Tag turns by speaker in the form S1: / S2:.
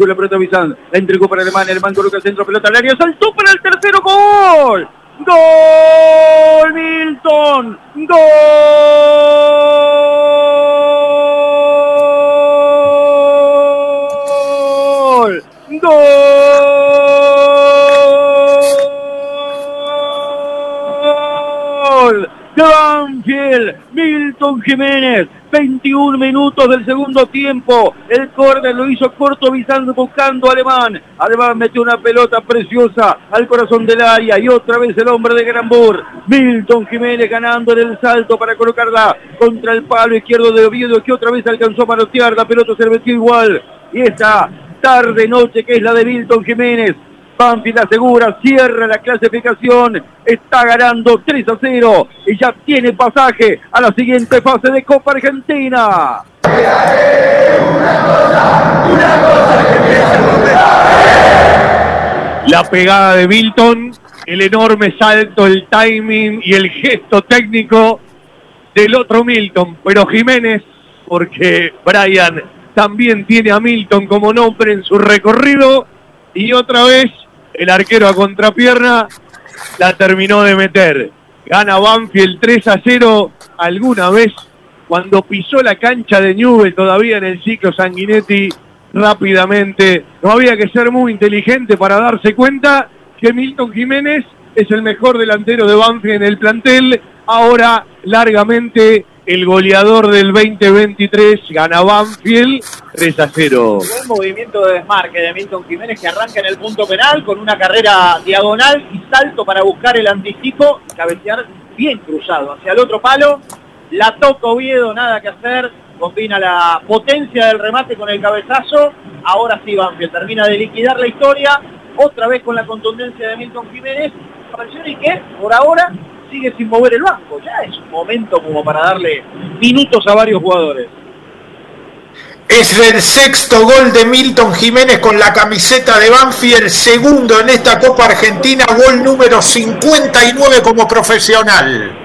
S1: con la pelota Bizán. La entregó para Alemán. Alemán coloca el centro, pelota al área. Saltó para el tercero. ¡Gol! ¡Gol! Milton. ¡Gol! ¡Gol! Banfield, Milton Jiménez, 21 minutos del segundo tiempo. El córner lo hizo corto visando buscando a Alemán. Alemán metió una pelota preciosa al corazón del área y otra vez el hombre de Granbur. Milton Jiménez ganando en el salto para colocarla contra el palo izquierdo de Oviedo que otra vez alcanzó a manotear. La pelota se metió igual. Y esta tarde noche que es la de Milton Jiménez Banfield asegura, cierra la clasificación, está ganando 3 a 0 y ya tiene pasaje a la siguiente fase de Copa Argentina.
S2: La pegada de Milton, el enorme salto, el timing y el gesto técnico del otro Milton, pero Jiménez, porque Brian también tiene a Milton como nombre en su recorrido y otra vez el arquero a contrapierna la terminó de meter. Gana Banfield 3 a 0 alguna vez cuando pisó la cancha de Nube todavía en el ciclo Sanguinetti rápidamente. No había que ser muy inteligente para darse cuenta que Milton Jiménez es el mejor delantero de Banfield en el plantel. Ahora largamente el goleador del 2023 gana Banfield 3 a 0.
S3: Buen movimiento de desmarque de Milton Jiménez que arranca en el punto penal con una carrera diagonal y salto para buscar el anticipo, cabecear bien cruzado hacia el otro palo. La toca Oviedo, nada que hacer. Combina la potencia del remate con el cabezazo. Ahora sí Banfield termina de liquidar la historia. Otra vez con la contundencia de Milton Jiménez. Y que por ahora sigue sin mover el banco. Ya es un momento como para darle minutos a varios jugadores.
S4: Es el sexto gol de Milton Jiménez con la camiseta de Banfield, segundo en esta Copa Argentina, gol número 59 como profesional.